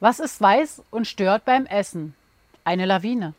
Was ist weiß und stört beim Essen? Eine Lawine.